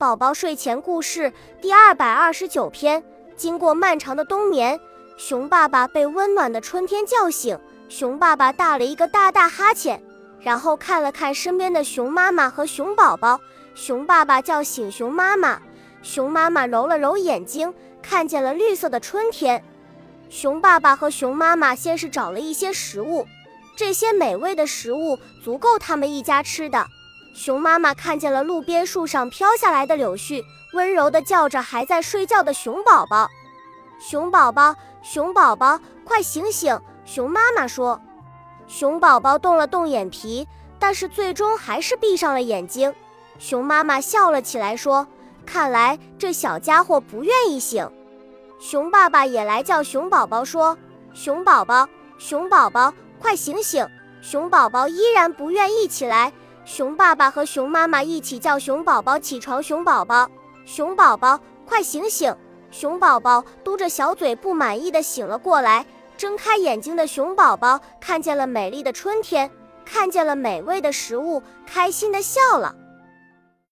宝宝睡前故事第二百二十九篇。经过漫长的冬眠，熊爸爸被温暖的春天叫醒。熊爸爸打了一个大大哈欠，然后看了看身边的熊妈妈和熊宝宝。熊爸爸叫醒熊妈妈，熊妈妈揉了揉眼睛，看见了绿色的春天。熊爸爸和熊妈妈先是找了一些食物，这些美味的食物足够他们一家吃的。熊妈妈看见了路边树上飘下来的柳絮，温柔地叫着还在睡觉的熊宝宝：“熊宝宝，熊宝宝，快醒醒！”熊妈妈说。熊宝宝动了动眼皮，但是最终还是闭上了眼睛。熊妈妈笑了起来说：“看来这小家伙不愿意醒。”熊爸爸也来叫熊宝宝说：“熊宝宝，熊宝宝，快醒醒！”熊宝宝依然不愿意起来。熊爸爸和熊妈妈一起叫熊宝宝起床。熊宝宝，熊宝宝，快醒醒！熊宝宝嘟着小嘴，不满意的醒了过来。睁开眼睛的熊宝宝看见了美丽的春天，看见了美味的食物，开心的笑了。